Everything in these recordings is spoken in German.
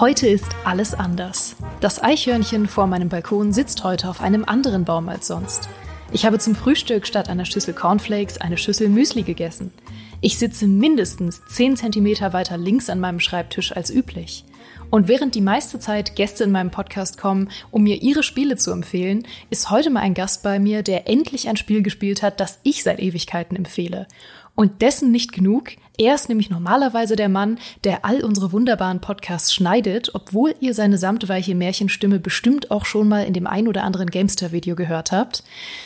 Heute ist alles anders. Das Eichhörnchen vor meinem Balkon sitzt heute auf einem anderen Baum als sonst. Ich habe zum Frühstück statt einer Schüssel Cornflakes eine Schüssel Müsli gegessen. Ich sitze mindestens 10 cm weiter links an meinem Schreibtisch als üblich. Und während die meiste Zeit Gäste in meinem Podcast kommen, um mir ihre Spiele zu empfehlen, ist heute mal ein Gast bei mir, der endlich ein Spiel gespielt hat, das ich seit Ewigkeiten empfehle. Und dessen nicht genug. Er ist nämlich normalerweise der Mann, der all unsere wunderbaren Podcasts schneidet, obwohl ihr seine samtweiche Märchenstimme bestimmt auch schon mal in dem ein oder anderen Gamester-Video gehört habt.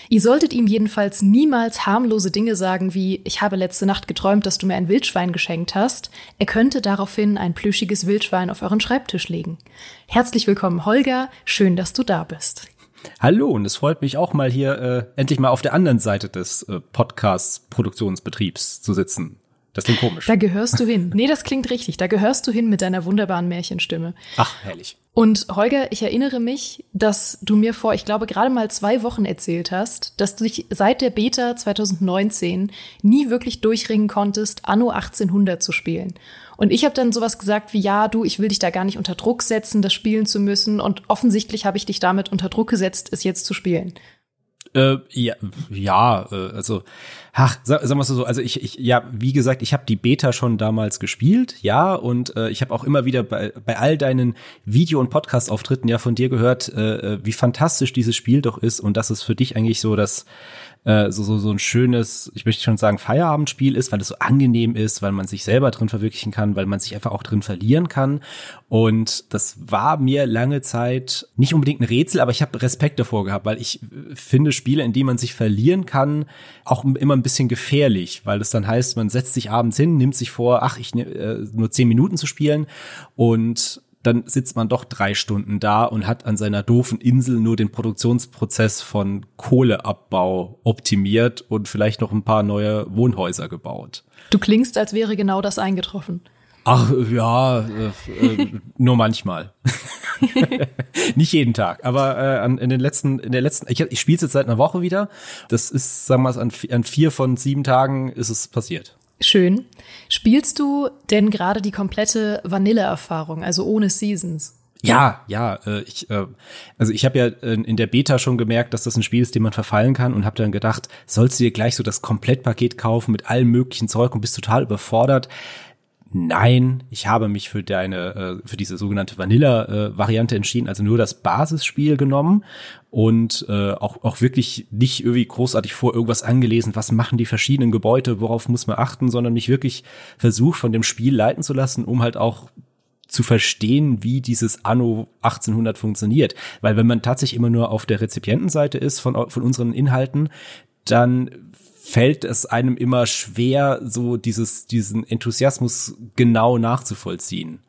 Ihr solltet ihm jedenfalls niemals harmlose Dinge sagen wie, ich habe letzte Nacht geträumt, dass du mir ein Wildschwein geschenkt hast. Er könnte daraufhin ein plüschiges Wildschwein auf euren Schreibtisch legen. Herzlich willkommen, Holger. Schön, dass du da bist. Hallo, und es freut mich auch mal hier äh, endlich mal auf der anderen Seite des äh, Podcast-Produktionsbetriebs zu sitzen. Das klingt komisch. Da gehörst du hin. Nee, das klingt richtig. Da gehörst du hin mit deiner wunderbaren Märchenstimme. Ach, herrlich. Und Holger, ich erinnere mich, dass du mir vor, ich glaube, gerade mal zwei Wochen erzählt hast, dass du dich seit der Beta 2019 nie wirklich durchringen konntest, Anno 1800 zu spielen. Und ich habe dann sowas gesagt wie, ja, du, ich will dich da gar nicht unter Druck setzen, das spielen zu müssen. Und offensichtlich habe ich dich damit unter Druck gesetzt, es jetzt zu spielen. Äh, ja, ja, äh, also, ach, sag, sag mal so, also ich, ich, ja, wie gesagt, ich habe die Beta schon damals gespielt, ja, und äh, ich habe auch immer wieder bei, bei all deinen Video- und Podcast-Auftritten ja von dir gehört, äh, äh wie fantastisch dieses Spiel doch ist und dass es für dich eigentlich so das äh, so, so, so ein schönes, ich möchte schon sagen, Feierabendspiel ist, weil es so angenehm ist, weil man sich selber drin verwirklichen kann, weil man sich einfach auch drin verlieren kann. Und das war mir lange Zeit nicht unbedingt ein Rätsel, aber ich habe Respekt davor gehabt, weil ich finde Spiele, in denen man sich verlieren kann, auch immer ein bisschen gefährlich, weil das dann heißt, man setzt sich abends hin, nimmt sich vor, ach, ich äh, nur zehn Minuten zu spielen und dann sitzt man doch drei Stunden da und hat an seiner doofen Insel nur den Produktionsprozess von Kohleabbau optimiert und vielleicht noch ein paar neue Wohnhäuser gebaut. Du klingst, als wäre genau das eingetroffen. Ach ja, äh, äh, nur manchmal. Nicht jeden Tag, aber äh, an, in den letzten, in der letzten, ich, ich spiele jetzt seit einer Woche wieder. Das ist, sagen wir mal, an, an vier von sieben Tagen ist es passiert. Schön. Spielst du denn gerade die komplette Vanille-Erfahrung, also ohne Seasons? Ja, ja, äh, ich, äh, also ich habe ja äh, in der Beta schon gemerkt, dass das ein Spiel ist, dem man verfallen kann und habe dann gedacht, sollst du dir gleich so das Komplettpaket kaufen mit allem möglichen Zeug und bist total überfordert. Nein, ich habe mich für deine, äh, für diese sogenannte Vanilla-Variante entschieden, also nur das Basisspiel genommen und äh, auch, auch wirklich nicht irgendwie großartig vor irgendwas angelesen, was machen die verschiedenen Gebäude, worauf muss man achten, sondern mich wirklich versucht, von dem Spiel leiten zu lassen, um halt auch zu verstehen, wie dieses Anno 1800 funktioniert. Weil wenn man tatsächlich immer nur auf der Rezipientenseite ist von, von unseren Inhalten, dann fällt es einem immer schwer, so dieses, diesen Enthusiasmus genau nachzuvollziehen.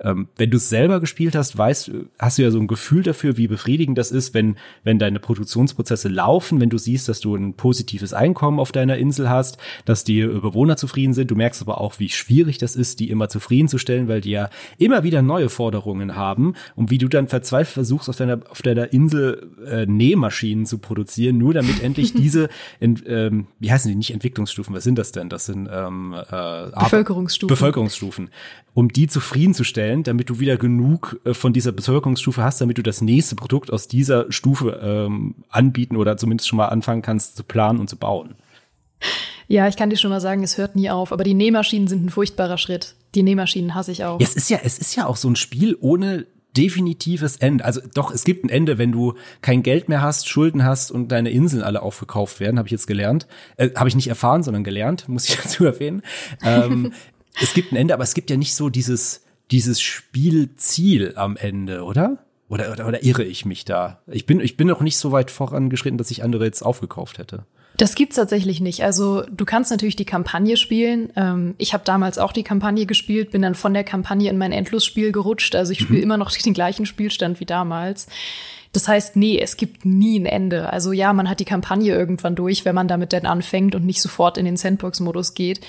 Ähm, wenn du es selber gespielt hast, weißt, hast du ja so ein Gefühl dafür, wie befriedigend das ist, wenn, wenn deine Produktionsprozesse laufen, wenn du siehst, dass du ein positives Einkommen auf deiner Insel hast, dass die Bewohner zufrieden sind. Du merkst aber auch, wie schwierig das ist, die immer zufriedenzustellen, weil die ja immer wieder neue Forderungen haben und wie du dann verzweifelt versuchst, auf deiner, auf deiner Insel äh, Nähmaschinen zu produzieren, nur damit endlich diese, in, ähm, wie heißen die, nicht Entwicklungsstufen, was sind das denn? Das sind ähm, äh, Bevölkerungsstufen. Bevölkerungsstufen. Um die zufriedenzustellen, stellen, damit du wieder genug äh, von dieser Bevölkerungsstufe hast, damit du das nächste Produkt aus dieser Stufe ähm, anbieten oder zumindest schon mal anfangen kannst zu planen und zu bauen. Ja, ich kann dir schon mal sagen, es hört nie auf, aber die Nähmaschinen sind ein furchtbarer Schritt. Die Nähmaschinen hasse ich auch. Ja, es ist ja, es ist ja auch so ein Spiel ohne definitives Ende. Also doch, es gibt ein Ende, wenn du kein Geld mehr hast, Schulden hast und deine Inseln alle aufgekauft werden, habe ich jetzt gelernt. Äh, habe ich nicht erfahren, sondern gelernt, muss ich dazu erwähnen. Ähm, es gibt ein Ende, aber es gibt ja nicht so dieses dieses Spielziel am Ende, oder? Oder, oder, oder irre ich mich da? Ich bin, ich bin noch nicht so weit vorangeschritten, dass ich andere jetzt aufgekauft hätte. Das gibt's tatsächlich nicht. Also du kannst natürlich die Kampagne spielen. Ähm, ich habe damals auch die Kampagne gespielt, bin dann von der Kampagne in mein Endlosspiel gerutscht. Also ich spiele mhm. immer noch den gleichen Spielstand wie damals. Das heißt, nee, es gibt nie ein Ende. Also ja, man hat die Kampagne irgendwann durch, wenn man damit dann anfängt und nicht sofort in den Sandbox-Modus geht.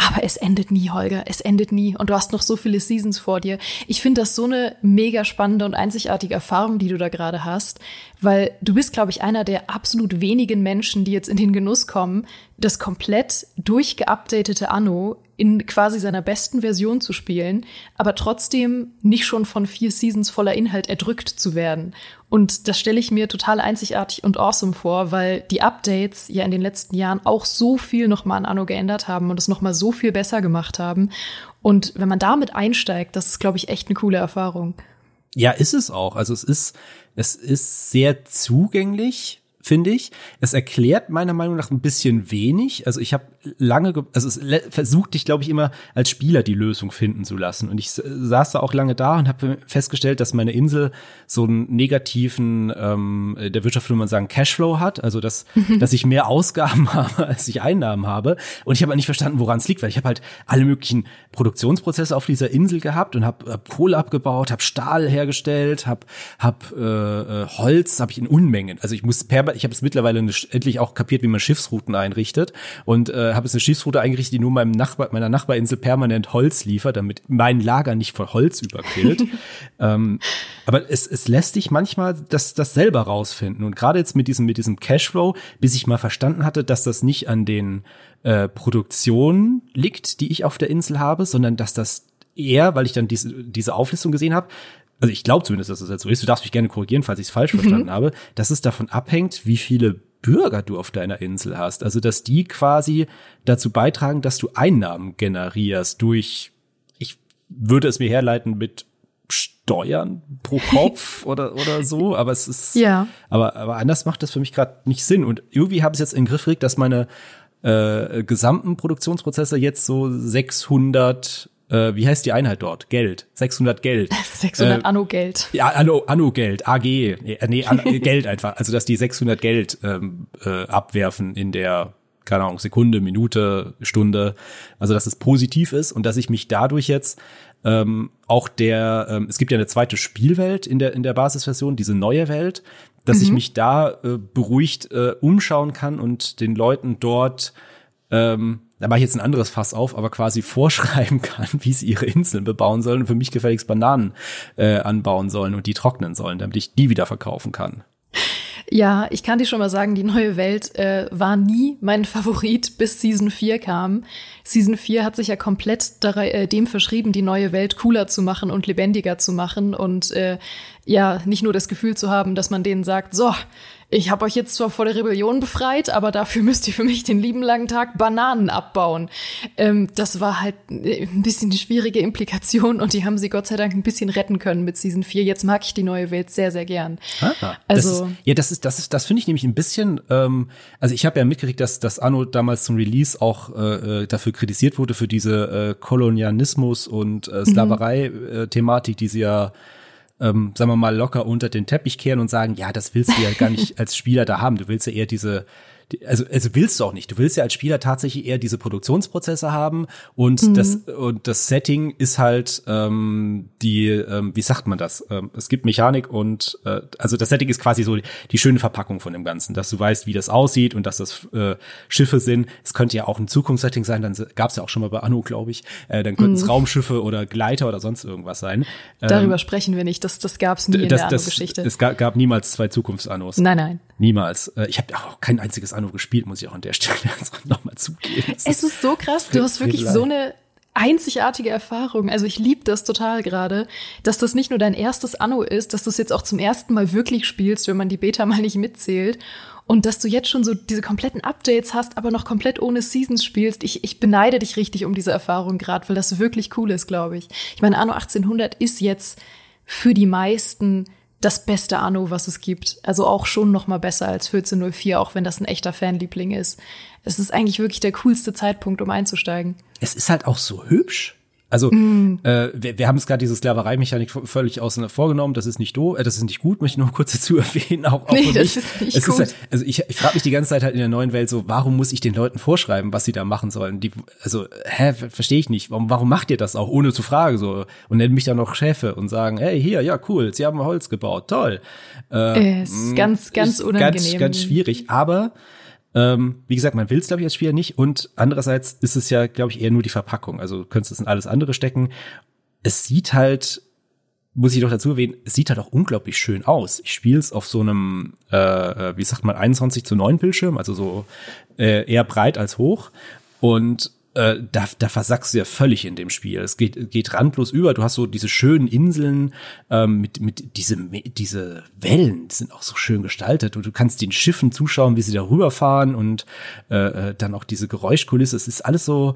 Aber es endet nie, Holger. Es endet nie. Und du hast noch so viele Seasons vor dir. Ich finde das so eine mega spannende und einzigartige Erfahrung, die du da gerade hast. Weil du bist, glaube ich, einer der absolut wenigen Menschen, die jetzt in den Genuss kommen, das komplett durchgeupdatete Anno in quasi seiner besten Version zu spielen, aber trotzdem nicht schon von vier Seasons voller Inhalt erdrückt zu werden. Und das stelle ich mir total einzigartig und awesome vor, weil die Updates ja in den letzten Jahren auch so viel nochmal an Anno geändert haben und es nochmal so viel besser gemacht haben. Und wenn man damit einsteigt, das ist, glaube ich, echt eine coole Erfahrung. Ja, ist es auch. Also es ist, es ist sehr zugänglich finde ich. Es erklärt meiner Meinung nach ein bisschen wenig. Also ich habe lange, also es versucht dich, glaube ich, immer als Spieler die Lösung finden zu lassen. Und ich saß da auch lange da und habe festgestellt, dass meine Insel so einen negativen, ähm, der Wirtschaft würde man sagen, Cashflow hat. Also dass, mhm. dass ich mehr Ausgaben habe, als ich Einnahmen habe. Und ich habe nicht verstanden, woran es liegt, weil ich habe halt alle möglichen Produktionsprozesse auf dieser Insel gehabt und habe hab Kohle abgebaut, habe Stahl hergestellt, habe hab, äh, äh, Holz, habe ich in Unmengen. Also ich muss per ich habe es mittlerweile endlich auch kapiert, wie man Schiffsrouten einrichtet und äh, habe es eine Schiffsroute eingerichtet, die nur meinem Nachbar, meiner Nachbarinsel permanent Holz liefert, damit mein Lager nicht voll Holz überquillt. ähm, aber es, es lässt sich manchmal das, das selber rausfinden und gerade jetzt mit diesem mit diesem Cashflow, bis ich mal verstanden hatte, dass das nicht an den äh, Produktionen liegt, die ich auf der Insel habe, sondern dass das eher, weil ich dann diese, diese Auflistung gesehen habe, also ich glaube zumindest, dass das jetzt so ist, du darfst mich gerne korrigieren, falls ich es falsch mhm. verstanden habe, dass es davon abhängt, wie viele Bürger du auf deiner Insel hast. Also, dass die quasi dazu beitragen, dass du Einnahmen generierst durch, ich würde es mir herleiten mit Steuern pro Kopf oder, oder so, aber es ist, ja. aber, aber anders macht das für mich gerade nicht Sinn. Und irgendwie habe ich jetzt in den Griff gekriegt, dass meine äh, gesamten Produktionsprozesse jetzt so 600 äh, wie heißt die Einheit dort? Geld. 600 Geld. 600 äh, Anno-Geld. Ja, Anno, Anno-Geld, AG. Nee, nee An Geld einfach. Also, dass die 600 Geld ähm, äh, abwerfen in der, keine Ahnung, Sekunde, Minute, Stunde. Also, dass es positiv ist und dass ich mich dadurch jetzt ähm, auch der, ähm, es gibt ja eine zweite Spielwelt in der, in der Basisversion, diese neue Welt, dass mhm. ich mich da äh, beruhigt äh, umschauen kann und den Leuten dort ähm, da mache ich jetzt ein anderes Fass auf, aber quasi vorschreiben kann, wie sie ihre Inseln bebauen sollen und für mich gefälligst Bananen äh, anbauen sollen und die trocknen sollen, damit ich die wieder verkaufen kann. Ja, ich kann dir schon mal sagen, die neue Welt äh, war nie mein Favorit, bis Season 4 kam. Season 4 hat sich ja komplett äh, dem verschrieben, die neue Welt cooler zu machen und lebendiger zu machen und äh, ja, nicht nur das Gefühl zu haben, dass man denen sagt, so, ich habe euch jetzt zwar vor der Rebellion befreit, aber dafür müsst ihr für mich den lieben langen Tag Bananen abbauen. Ähm, das war halt äh, ein bisschen eine schwierige Implikation und die haben sie Gott sei Dank ein bisschen retten können mit Season 4. Jetzt mag ich die neue Welt sehr, sehr gern. Ah, also das ist, ja, das ist, das ist, das finde ich nämlich ein bisschen. Ähm, also ich habe ja mitgekriegt, dass das Anno damals zum Release auch äh, äh, dafür kritisiert wurde für diese äh, Kolonialismus und äh, Sklaverei-Thematik, die sie ja ähm, sagen wir mal, locker unter den Teppich kehren und sagen, ja, das willst du ja gar nicht als Spieler da haben. Du willst ja eher diese also, also willst du auch nicht. Du willst ja als Spieler tatsächlich eher diese Produktionsprozesse haben und mhm. das und das Setting ist halt ähm, die, ähm, wie sagt man das? Ähm, es gibt Mechanik und äh, also das Setting ist quasi so die, die schöne Verpackung von dem Ganzen, dass du weißt, wie das aussieht und dass das äh, Schiffe sind. Es könnte ja auch ein Zukunftssetting sein, dann gab es ja auch schon mal bei Anno, glaube ich. Äh, dann könnten es mhm. Raumschiffe oder Gleiter oder sonst irgendwas sein. Darüber ähm, sprechen wir nicht. Das, das gab es nie in der Anno-Geschichte. Es gab, gab niemals zwei Zukunftsannos. Nein, nein. Niemals. Äh, ich habe auch kein einziges Anno gespielt, muss ich auch an der Stelle nochmal zugeben. Es ist so krass, du hast wirklich so eine einzigartige Erfahrung. Also ich liebe das total gerade, dass das nicht nur dein erstes Anno ist, dass du es jetzt auch zum ersten Mal wirklich spielst, wenn man die Beta mal nicht mitzählt. Und dass du jetzt schon so diese kompletten Updates hast, aber noch komplett ohne Seasons spielst. Ich, ich beneide dich richtig um diese Erfahrung gerade, weil das wirklich cool ist, glaube ich. Ich meine, Anno 1800 ist jetzt für die meisten das beste Anno, was es gibt. Also auch schon noch mal besser als 1404, auch wenn das ein echter Fanliebling ist. Es ist eigentlich wirklich der coolste Zeitpunkt, um einzusteigen. Es ist halt auch so hübsch. Also mm. äh, wir, wir haben es gerade diese Sklaverei-Mechanik völlig außen vorgenommen. Das ist nicht doof, äh, das ist nicht gut. Möchte ich nur kurz dazu erwähnen. Auch, auch nee, das ist nicht es gut. Ist halt, also ich, ich frage mich die ganze Zeit halt in der neuen Welt so, warum muss ich den Leuten vorschreiben, was sie da machen sollen? Die, also hä, verstehe ich nicht. Warum, warum macht ihr das auch ohne zu fragen so und nennen mich dann noch Chefe und sagen, hey hier, ja cool, sie haben Holz gebaut, toll. Äh, ist ganz, ganz unangenehm. Ganz, ganz schwierig. Aber Ähm, wie gesagt, man will es, glaube ich, als Spieler nicht. Und andererseits ist es ja, glaube ich, eher nur die Verpackung. Also du könntest es in alles andere stecken. Es sieht halt, muss ich doch dazu erwähnen, es sieht halt auch unglaublich schön aus. Ich spiele es auf so einem, äh, äh wie sagt man, 21 zu 9 Bildschirm, also so äh, eher breit als hoch. Und äh, da, da versackst du ja völlig in dem Spiel. Es geht, geht randlos über. Du hast so diese schönen Inseln ähm, mit, mit diese, diese Wellen, die sind auch so schön gestaltet. Und du kannst den Schiffen zuschauen, wie sie da rüberfahren und äh, äh dann auch diese Geräuschkulisse. Es ist alles so,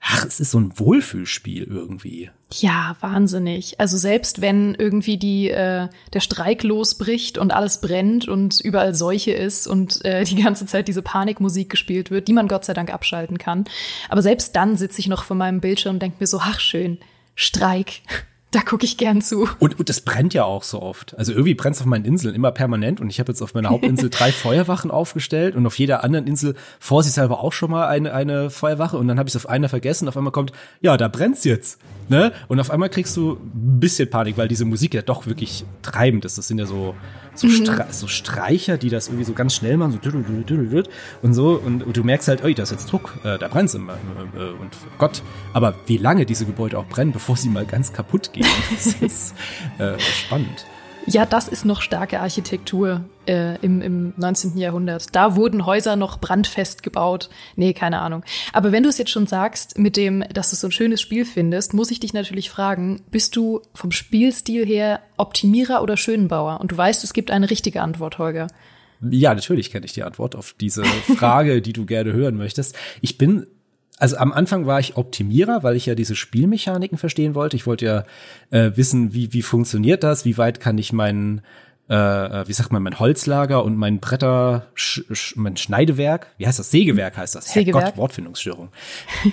ach, es ist so ein Wohlfühlspiel irgendwie. Ja, wahnsinnig. Also selbst wenn irgendwie die äh, der Streik losbricht und alles brennt und überall Seuche ist und äh, die ganze Zeit diese Panikmusik gespielt wird, die man Gott sei Dank abschalten kann. Aber selbst dann sitze ich noch vor meinem Bildschirm und denke mir so, ach schön, Streik. Da gucke ich gern zu. Und, und das brennt ja auch so oft. Also irgendwie brennt es auf meinen Inseln immer permanent. Und ich habe jetzt auf meiner Hauptinsel drei Feuerwachen aufgestellt und auf jeder anderen Insel vorsichtshalber auch schon mal eine, eine Feuerwache. Und dann habe ich es auf einer vergessen. Auf einmal kommt, ja, da brennt's jetzt. Ne? Und auf einmal kriegst du ein bisschen Panik, weil diese Musik ja doch wirklich treibend ist. Das sind ja so, so, mhm. Stre so Streicher, die das irgendwie so ganz schnell machen, so und so. Und, und du merkst halt, oi, da ist jetzt Druck, äh, da brennt's immer. Äh, und Gott, aber wie lange diese Gebäude auch brennen, bevor sie mal ganz kaputt gehen, das ist äh, spannend. Ja, das ist noch starke Architektur äh, im, im 19. Jahrhundert. Da wurden Häuser noch brandfest gebaut. Nee, keine Ahnung. Aber wenn du es jetzt schon sagst, mit dem, dass du so ein schönes Spiel findest, muss ich dich natürlich fragen, bist du vom Spielstil her Optimierer oder Schönbauer? Und du weißt, es gibt eine richtige Antwort, Holger. Ja, natürlich kenne ich die Antwort auf diese Frage, die du gerne hören möchtest. Ich bin also am Anfang war ich Optimierer, weil ich ja diese Spielmechaniken verstehen wollte. Ich wollte ja äh, wissen, wie, wie funktioniert das, wie weit kann ich meinen äh, äh, wie sagt man, mein Holzlager und mein Bretter, sch, sch, mein Schneidewerk, wie heißt das? Sägewerk heißt das. Sägewerk. Herrgott, Wortfindungsstörung.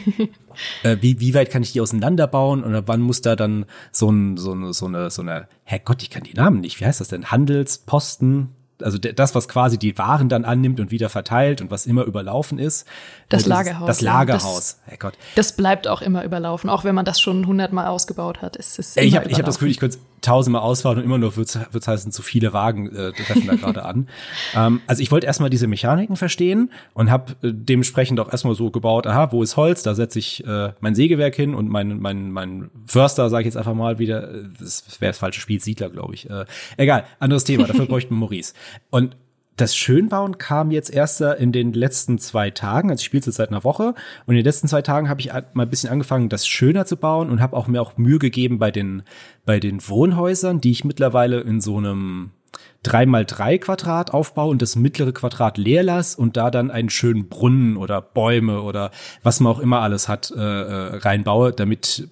äh, wie, wie weit kann ich die auseinanderbauen oder wann muss da dann so, ein, so, eine, so eine, so eine, Herrgott, ich kann die Namen nicht, wie heißt das denn? Handelsposten, also das, was quasi die Waren dann annimmt und wieder verteilt und was immer überlaufen ist. Das äh, Lagerhaus. Das Lagerhaus. Das, Gott. das bleibt auch immer überlaufen, auch wenn man das schon hundertmal ausgebaut hat. Ist es ich habe hab das Gefühl, ich könnte tausendmal ausfahren und immer nur wird es heißen, zu viele Wagen äh, treffen da gerade an. Ähm, also ich wollte erstmal diese Mechaniken verstehen und habe äh, dementsprechend auch erstmal so gebaut, aha, wo ist Holz? Da setze ich äh, mein Sägewerk hin und mein, mein, mein Förster, sage ich jetzt einfach mal wieder, äh, das wäre das falsche Spiel, Siedler, glaube ich. Äh, egal, anderes Thema, dafür bräuchten wir Maurice. Und das Schönbauen kam jetzt erst in den letzten zwei Tagen. Also ich spiele jetzt seit einer Woche und in den letzten zwei Tagen habe ich mal ein bisschen angefangen, das schöner zu bauen und habe auch mir auch Mühe gegeben bei den bei den Wohnhäusern, die ich mittlerweile in so einem 3x3 Quadrat aufbaue und das mittlere Quadrat leer lasse und da dann einen schönen Brunnen oder Bäume oder was man auch immer alles hat äh, äh reinbaue, damit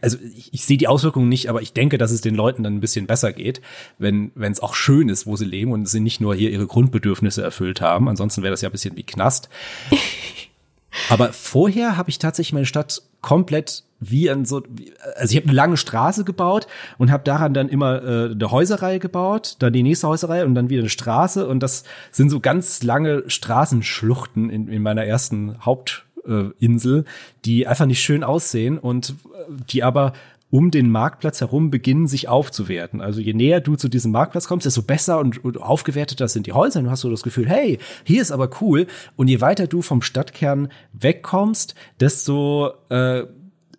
also ich, ich sehe die Auswirkungen nicht, aber ich denke, dass es den Leuten dann ein bisschen besser geht, wenn wenn es auch schön ist, wo sie leben und sie nicht nur hier ihre Grundbedürfnisse erfüllt haben. Ansonsten wäre das ja ein bisschen wie Knast. aber vorher habe ich tatsächlich meine Stadt komplett wie an so, also ich habe eine lange Straße gebaut und habe daran dann immer äh, eine Häuserreihe gebaut, dann die nächste Häuserreihe und dann wieder eine Straße und das sind so ganz lange Straßenschluchten in, in meiner ersten Haupt äh, Insel, die einfach nicht schön aussehen und äh, die aber um den Marktplatz herum beginnen sich aufzuwerten. Also je näher du zu diesem Marktplatz kommst, desto besser und, und aufgewerteter sind die Häuser. Du hast so das Gefühl, hey, hier ist aber cool. Und je weiter du vom Stadtkern wegkommst, desto äh,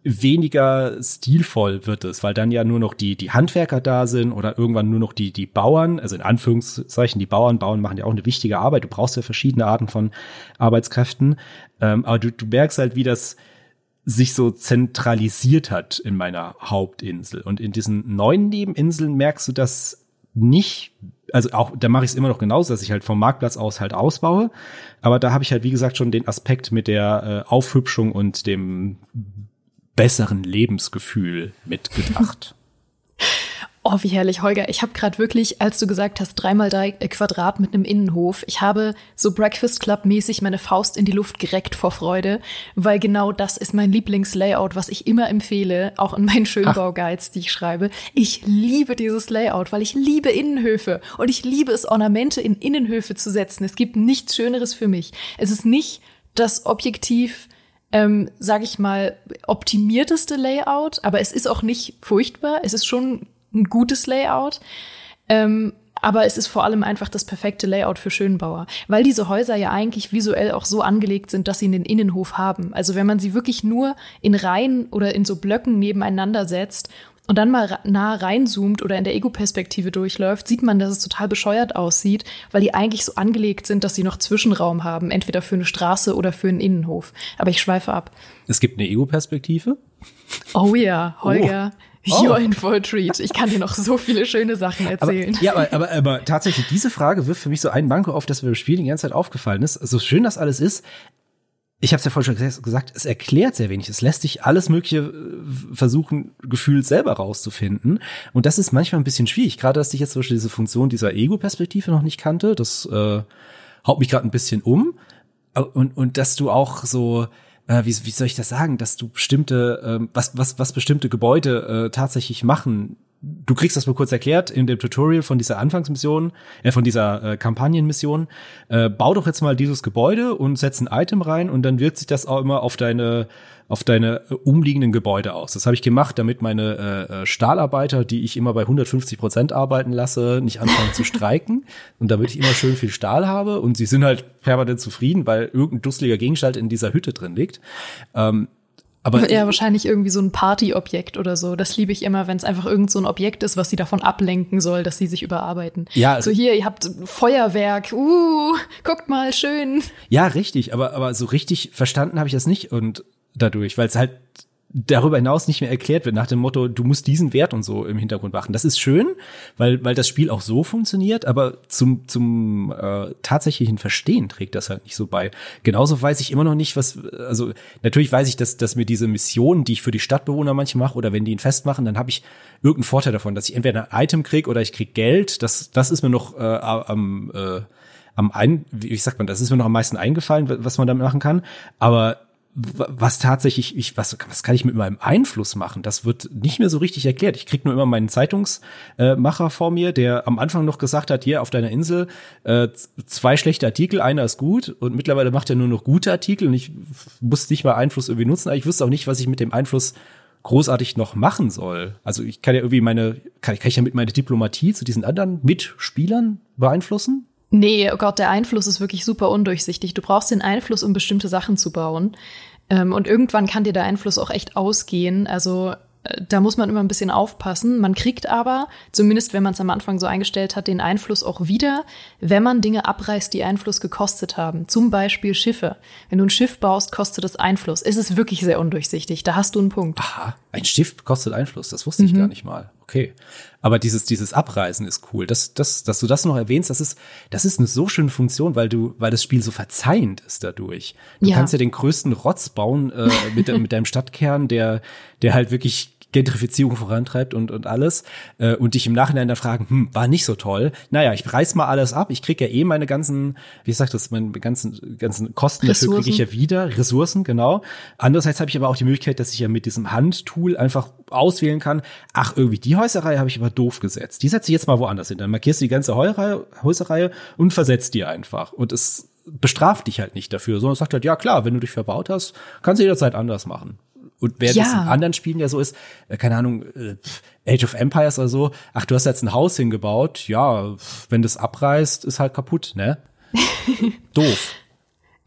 weniger stilvoll wird es, weil dann ja nur noch die, die Handwerker da sind oder irgendwann nur noch die, die Bauern, also in Anführungszeichen die Bauern, Bauern machen ja auch eine wichtige Arbeit, du brauchst ja verschiedene Arten von Arbeitskräften, ähm, aber du, du merkst halt, wie das sich so zentralisiert hat in meiner Hauptinsel. Und in diesen neuen Nebeninseln merkst du das nicht, also auch, da mache ich es immer noch genauso, dass ich halt vom Marktplatz aus halt ausbaue. Aber da habe ich halt, wie gesagt, schon den Aspekt mit der äh, Aufhübschung und dem besseren Lebensgefühl mitgedacht. Oh, wie herrlich, Holger. Ich habe gerade wirklich, als du gesagt hast, dreimal drei Quadrat mit einem Innenhof, ich habe so Breakfast Club-mäßig meine Faust in die Luft gereckt vor Freude, weil genau das ist mein Lieblingslayout, was ich immer empfehle, auch in meinen Schönbauguides, die ich schreibe. Ich liebe dieses Layout, weil ich liebe Innenhöfe und ich liebe es, Ornamente in Innenhöfe zu setzen. Es gibt nichts Schöneres für mich. Es ist nicht das objektiv ähm, sage ich mal, optimierteste Layout, aber es ist auch nicht furchtbar. Es ist schon ein gutes Layout. Ähm, aber es ist vor allem einfach das perfekte Layout für Schönbauer, weil diese Häuser ja eigentlich visuell auch so angelegt sind, dass sie einen Innenhof haben. Also wenn man sie wirklich nur in Reihen oder in so Blöcken nebeneinander setzt und dann mal nah reinzoomt oder in der Ego-Perspektive durchläuft, sieht man, dass es total bescheuert aussieht, weil die eigentlich so angelegt sind, dass sie noch Zwischenraum haben, entweder für eine Straße oder für einen Innenhof. Aber ich schweife ab. Es gibt eine Ego-Perspektive? Oh ja, Holger. Oh. Oh. You're in for a treat. Ich kann dir noch so viele schöne Sachen erzählen. Aber, ja, aber, aber, aber tatsächlich, diese Frage wirft für mich so ein Manko auf, das mir beim Spiel die ganze Zeit aufgefallen ist. So schön das alles ist, ich habe es ja vorhin schon gesagt, es erklärt sehr wenig. Es lässt sich alles Mögliche äh, versuchen, gefühlt selber rauszufinden. Und das ist manchmal ein bisschen schwierig. Gerade, dass ich jetzt zum Beispiel diese Funktion dieser Ego-Perspektive noch nicht kannte, das äh, haut mich gerade ein bisschen um. Und, und dass du auch so, äh, wie, wie soll ich das sagen, dass du bestimmte, äh, was, was, was bestimmte Gebäude äh, tatsächlich machen, du kriegst das mal kurz erklärt in dem Tutorial von dieser Anfangsmission, äh, von dieser äh, Kampagnenmission. Äh, bau doch jetzt mal dieses Gebäude und setz ein Item rein und dann wirkt sich das auch immer auf deine auf deine äh, umliegenden Gebäude aus. Das habe ich gemacht, damit meine äh, äh Stahlarbeiter, die ich immer bei 150 Prozent arbeiten lasse, nicht anfangen zu streiken und damit ich immer schön viel Stahl habe und sie sind halt permanent zufrieden, weil irgendein dusseliger Gegenstand in dieser Hütte drin liegt. Ähm, aber ja, wahrscheinlich irgendwie so ein Partyobjekt oder so. Das liebe ich immer, wenn es einfach irgend so ein Objekt ist, was sie davon ablenken soll, dass sie sich überarbeiten. Ja. So hier, ihr habt Feuerwerk. Uh, guckt mal, schön. Ja, richtig. Aber, aber so richtig verstanden habe ich das nicht und dadurch, weil es halt darüber hinaus nicht mehr erklärt wird nach dem Motto, du musst diesen Wert und so im Hintergrund machen. Das ist schön, weil weil das Spiel auch so funktioniert, aber zum zum äh, tatsächlichen Verstehen trägt das halt nicht so bei. Genauso weiß ich immer noch nicht, was also natürlich weiß ich, dass dass mir diese Missionen, die ich für die Stadtbewohner manchmal mache oder wenn die ihn festmachen, dann habe ich irgendeinen Vorteil davon, dass ich entweder ein Item krieg oder ich krieg Geld. Das das ist mir noch äh, am äh, am ein, wie sagt man, das ist mir noch am meisten eingefallen, was man damit machen kann. Aber was tatsächlich, ich, was, was kann ich mit meinem Einfluss machen? Das wird nicht mehr so richtig erklärt. Ich krieg nur immer meinen Zeitungsmacher vor mir, der am Anfang noch gesagt hat, hier auf deiner Insel äh, zwei schlechte Artikel, einer ist gut und mittlerweile macht er nur noch gute Artikel und ich muss nicht mal Einfluss irgendwie nutzen, aber ich wüsste auch nicht, was ich mit dem Einfluss großartig noch machen soll. Also ich kann ja irgendwie meine, kann, kann ich ja mit meiner Diplomatie zu diesen anderen Mitspielern beeinflussen? Nee, oh Gott, der Einfluss ist wirklich super undurchsichtig. Du brauchst den Einfluss, um bestimmte Sachen zu bauen. Ähm, und irgendwann kann dir der Einfluss auch echt ausgehen. Also äh, da muss man immer ein bisschen aufpassen. Man kriegt aber, zumindest wenn man es am Anfang so eingestellt hat, den Einfluss auch wieder, wenn man Dinge abreißt, die Einfluss gekostet haben. Zum Beispiel Schiffe. Wenn du ein Schiff baust, kostet es Einfluss. Es ist wirklich sehr undurchsichtig. Da hast du einen Punkt. Aha, ein Schiff kostet Einfluss. Das wusste ich mhm. gar nicht mal okay. Aber dieses, dieses Abreisen ist cool. Das, das, dass du das noch erwähnst, das ist, das ist eine so schöne Funktion, weil du, weil das Spiel so verzeihend ist dadurch. Du ja. kannst ja den größten Rotz bauen äh, mit, mit deinem Stadtkern, der, der halt wirklich Gentrifizierung vorantreibt und, und alles äh, und dich im Nachhinein da fragen, hm, war nicht so toll. Naja, ich reiß mal alles ab. Ich krieg ja eh meine ganzen, wie sagt das, meine ganzen, ganzen Kosten Ressourcen. dafür kriege ich ja wieder, Ressourcen, genau. Andererseits habe ich aber auch die Möglichkeit, dass ich ja mit diesem Handtool einfach auswählen kann, ach, irgendwie die Häuserreihe habe ich aber doof gesetzt. Die setze ich jetzt mal woanders hin. Dann markierst du die ganze Häuserreihe, Häuserreihe und versetzt die einfach. Und es bestraft dich halt nicht dafür, sondern sagt halt, ja klar, wenn du dich verbaut hast, kannst du jederzeit anders machen. Und während ja. es in anderen Spielen ja so ist, äh, keine Ahnung, äh, Age of Empires oder so, ach, du hast jetzt ein Haus hingebaut, ja, wenn das abreißt, ist halt kaputt, ne? Doof.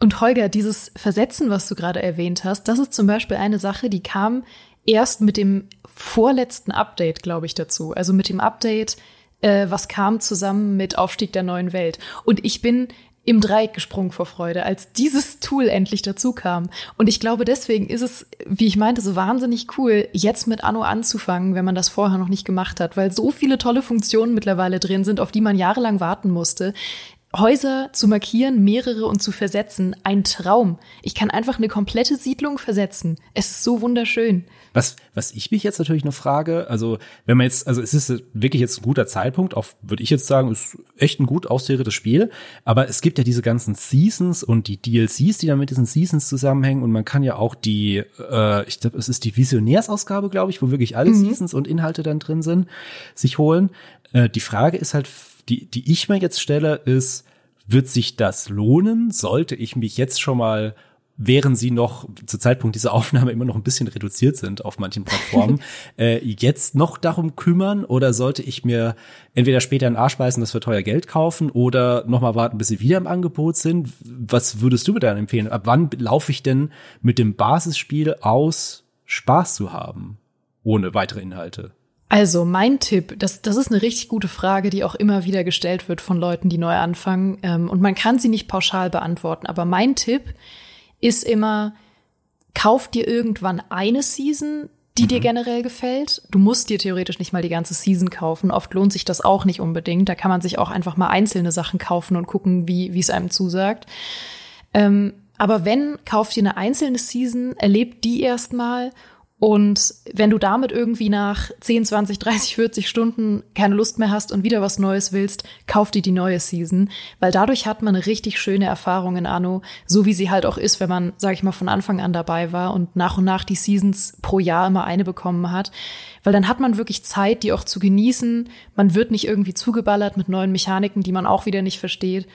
Und Holger, dieses Versetzen, was du gerade erwähnt hast, das ist zum Beispiel eine Sache, die kam erst mit dem vorletzten Update, glaube ich, dazu. Also mit dem Update, äh, was kam zusammen mit Aufstieg der neuen Welt. Und ich bin im Dreieck gesprungen vor Freude, als dieses Tool endlich dazu kam. Und ich glaube, deswegen ist es, wie ich meinte, so wahnsinnig cool, jetzt mit Anno anzufangen, wenn man das vorher noch nicht gemacht hat, weil so viele tolle Funktionen mittlerweile drin sind, auf die man jahrelang warten musste. Häuser zu markieren, mehrere und zu versetzen, ein Traum. Ich kann einfach eine komplette Siedlung versetzen. Es ist so wunderschön. Was, was ich mich jetzt natürlich noch frage, also wenn man jetzt, also es ist wirklich jetzt ein guter Zeitpunkt, auch würde ich jetzt sagen, ist echt ein gut ausseriertes Spiel, aber es gibt ja diese ganzen Seasons und die DLCs, die dann mit diesen Seasons zusammenhängen und man kann ja auch die, äh, ich glaube, es ist die Visionärsausgabe, glaube ich, wo wirklich alle mhm. Seasons und Inhalte dann drin sind, sich holen. Äh, die Frage ist halt, die, die ich mir jetzt stelle, ist, wird sich das lohnen? Sollte ich mich jetzt schon mal während sie noch zu Zeitpunkt dieser Aufnahme immer noch ein bisschen reduziert sind auf manchen Plattformen, äh, jetzt noch darum kümmern oder sollte ich mir entweder später einen Arsch beißen, das für teuer Geld kaufen oder nochmal warten, bis sie wieder im Angebot sind? Was würdest du mir dann empfehlen? Ab wann laufe ich denn mit dem Basisspiel aus, Spaß zu haben, ohne weitere Inhalte? Also mein Tipp, das, das ist eine richtig gute Frage, die auch immer wieder gestellt wird von Leuten, die neu anfangen. Ähm, und man kann sie nicht pauschal beantworten. Aber mein Tipp ist immer, kauf dir irgendwann eine Season, die mhm. dir generell gefällt. Du musst dir theoretisch nicht mal die ganze Season kaufen. Oft lohnt sich das auch nicht unbedingt. Da kann man sich auch einfach mal einzelne Sachen kaufen und gucken, wie wie es einem zusagt. Ähm, aber wenn, kauf dir eine einzelne Season, erlebt die erstmal und wenn du damit irgendwie nach 10, 20, 30, 40 Stunden keine Lust mehr hast und wieder was Neues willst, kauf dir die neue Season, weil dadurch hat man eine richtig schöne Erfahrung in Anno, so wie sie halt auch ist, wenn man, sag ich mal, von Anfang an dabei war und nach und nach die Seasons pro Jahr immer eine bekommen hat, weil dann hat man wirklich Zeit, die auch zu genießen. Man wird nicht irgendwie zugeballert mit neuen Mechaniken, die man auch wieder nicht versteht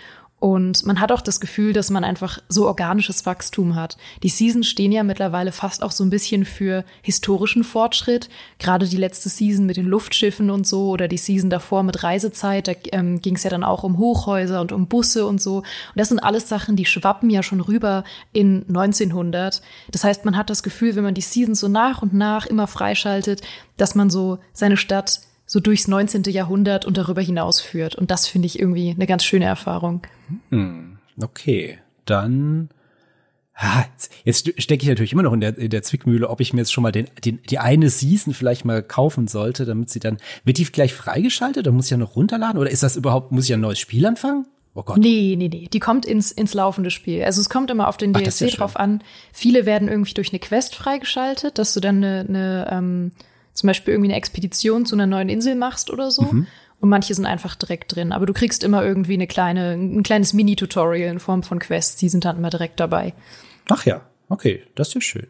und man hat auch das Gefühl, dass man einfach so organisches Wachstum hat. Die Seasons stehen ja mittlerweile fast auch so ein bisschen für historischen Fortschritt. Gerade die letzte Season mit den Luftschiffen und so oder die Season davor mit Reisezeit, da ähm, ging es ja dann auch um Hochhäuser und um Busse und so. Und das sind alles Sachen, die schwappen ja schon rüber in 1900. Das heißt, man hat das Gefühl, wenn man die Seasons so nach und nach immer freischaltet, dass man so seine Stadt so durchs 19. Jahrhundert und darüber hinaus führt. Und das finde ich irgendwie eine ganz schöne Erfahrung. Hm, okay, dann Ah, jetzt stecke ich natürlich immer noch in der, in der Zwickmühle, ob ich mir jetzt schon mal den, den, die eine Season vielleicht mal kaufen sollte, damit sie dann, wird die gleich freigeschaltet oder muss ich ja noch runterladen oder ist das überhaupt, muss ich ein neues Spiel anfangen? Oh Gott. Nee, nee, nee. Die kommt ins, ins laufende Spiel. Also es kommt immer auf den Ach, DLC ja drauf an. Viele werden irgendwie durch eine Quest freigeschaltet, dass du dann eine, eine ähm, zum Beispiel irgendwie eine Expedition zu einer neuen Insel machst oder so. Mhm. Und manche sind einfach direkt drin. Aber du kriegst immer irgendwie eine kleine, ein kleines Mini-Tutorial in Form von Quests, die sind dann immer direkt dabei. Ach ja, okay, das ist ja schön.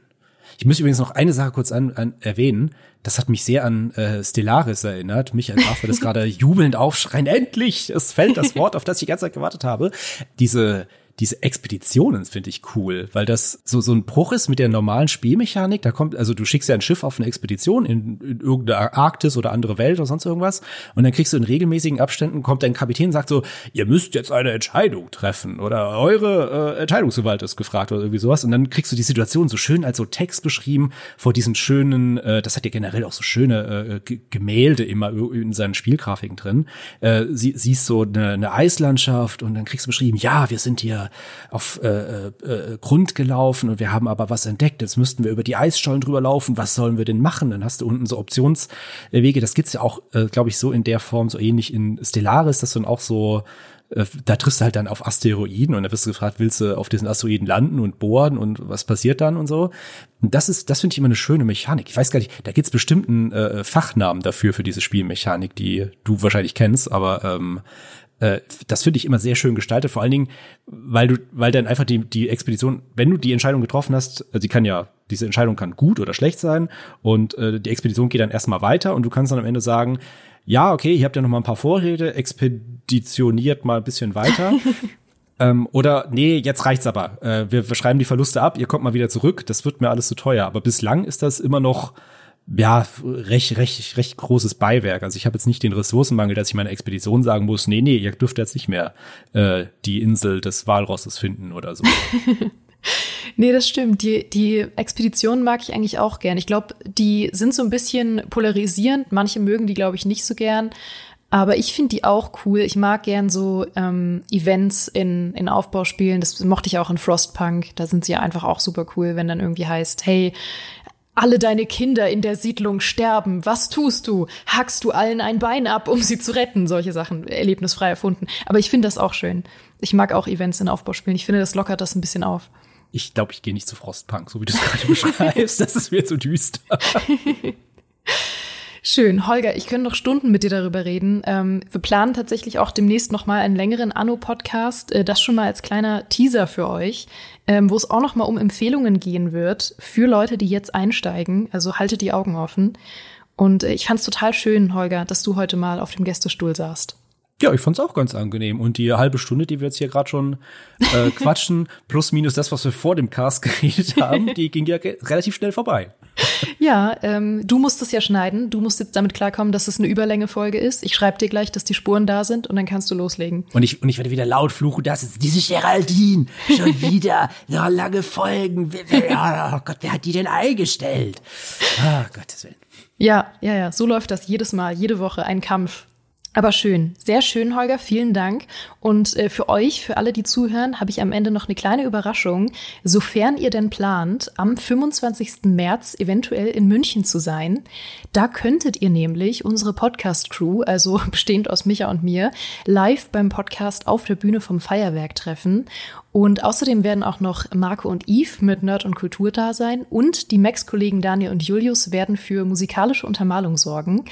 Ich muss übrigens noch eine Sache kurz an, an erwähnen. Das hat mich sehr an äh, Stellaris erinnert. Mich als Affe das gerade jubelnd aufschreien. Endlich! Es fällt das Wort, auf das ich die ganze Zeit gewartet habe. Diese diese Expeditionen finde ich cool, weil das so, so ein Bruch ist mit der normalen Spielmechanik. Da kommt, also du schickst ja ein Schiff auf eine Expedition in, in irgendeine Arktis oder andere Welt oder sonst irgendwas. Und dann kriegst du in regelmäßigen Abständen, kommt dein Kapitän und sagt so, ihr müsst jetzt eine Entscheidung treffen oder eure äh, Entscheidungsgewalt ist gefragt oder irgendwie sowas. Und dann kriegst du die Situation so schön als so Text beschrieben vor diesen schönen, äh, das hat ja generell auch so schöne äh, Gemälde immer in seinen Spielgrafiken drin. Äh, sie, siehst so eine, eine Eislandschaft und dann kriegst du beschrieben, ja, wir sind hier auf äh, äh, Grund gelaufen und wir haben aber was entdeckt. Jetzt müssten wir über die Eisschollen drüber laufen. Was sollen wir denn machen? Dann hast du unten so Optionswege. Das gibt's ja auch, äh, glaube ich, so in der Form, so ähnlich in Stellaris, dass dann auch so äh, da triffst du halt dann auf Asteroiden und da wirst du gefragt, willst du auf diesen Asteroiden landen und bohren und was passiert dann und so. Und das ist, das finde ich immer eine schöne Mechanik. Ich weiß gar nicht, da gibt's bestimmt einen äh, Fachnamen dafür für diese Spielmechanik, die du wahrscheinlich kennst, aber ähm, äh, das finde ich immer sehr schön gestaltet, vor allen Dingen, weil du, weil dann einfach die, die Expedition, wenn du die Entscheidung getroffen hast, also sie kann ja, diese Entscheidung kann gut oder schlecht sein und äh, die Expedition geht dann erstmal weiter und du kannst dann am Ende sagen, ja, okay, ihr habt ja noch mal ein paar Vorräte, expeditioniert mal ein bisschen weiter. ähm, oder nee, jetzt reicht's aber. Äh, wir, wir schreiben die Verluste ab, ihr kommt mal wieder zurück, das wird mir alles zu teuer. Aber bislang ist das immer noch ja, recht, recht, recht großes Beiwerk. Also ich habe jetzt nicht den Ressourcenmangel, dass ich meine Expedition sagen muss, nee, nee, ihr dürft jetzt nicht mehr äh, die Insel des Walrosses finden oder so. nee, das stimmt. Die, die Expeditionen mag ich eigentlich auch gern. Ich glaube, die sind so ein bisschen polarisierend. Manche mögen die, glaube ich, nicht so gern. Aber ich finde die auch cool. Ich mag gern so ähm, Events in, in Aufbauspielen. Das mochte ich auch in Frostpunk. Da sind sie einfach auch super cool, wenn dann irgendwie heißt, hey, alle deine Kinder in der Siedlung sterben. Was tust du? Hackst du allen ein Bein ab, um sie zu retten? Solche Sachen, erlebnisfrei erfunden. Aber ich finde das auch schön. Ich mag auch Events in Aufbauspielen. Ich finde, das lockert das ein bisschen auf. Ich glaube, ich gehe nicht zu Frostpunk, so wie du es gerade beschreibst. Das ist mir zu düster. Schön. Holger, ich könnte noch Stunden mit dir darüber reden. Ähm, wir planen tatsächlich auch demnächst noch mal einen längeren Anno-Podcast. Äh, das schon mal als kleiner Teaser für euch, ähm, wo es auch noch mal um Empfehlungen gehen wird für Leute, die jetzt einsteigen. Also haltet die Augen offen. Und äh, ich fand es total schön, Holger, dass du heute mal auf dem Gästestuhl saßt. Ja, ich fand's auch ganz angenehm. Und die halbe Stunde, die wir jetzt hier gerade schon äh, quatschen, plus minus das, was wir vor dem Cast geredet haben, die ging ja relativ schnell vorbei. Ja, ähm, du musst es ja schneiden. Du musst jetzt damit klarkommen, dass es eine Überlänge-Folge ist. Ich schreibe dir gleich, dass die Spuren da sind und dann kannst du loslegen. Und ich, und ich werde wieder laut fluchen, das ist diese Geraldine. Schon wieder. Ja, lange Folgen. Oh Gott, wer hat die denn eingestellt? Ah, oh, Gottes Willen. Ja, ja, ja. So läuft das jedes Mal, jede Woche ein Kampf. Aber schön, sehr schön, Holger, vielen Dank. Und äh, für euch, für alle, die zuhören, habe ich am Ende noch eine kleine Überraschung. Sofern ihr denn plant, am 25. März eventuell in München zu sein, da könntet ihr nämlich unsere Podcast-Crew, also bestehend aus Micha und mir, live beim Podcast auf der Bühne vom Feuerwerk treffen. Und außerdem werden auch noch Marco und Yves mit Nerd und Kultur da sein und die Max-Kollegen Daniel und Julius werden für musikalische Untermalung sorgen.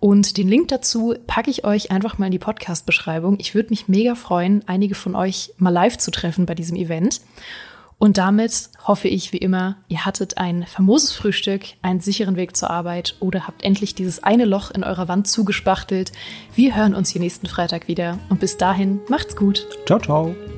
Und den Link dazu packe ich euch einfach mal in die Podcast-Beschreibung. Ich würde mich mega freuen, einige von euch mal live zu treffen bei diesem Event. Und damit hoffe ich, wie immer, ihr hattet ein famoses Frühstück, einen sicheren Weg zur Arbeit oder habt endlich dieses eine Loch in eurer Wand zugespachtelt. Wir hören uns hier nächsten Freitag wieder und bis dahin macht's gut. Ciao, ciao.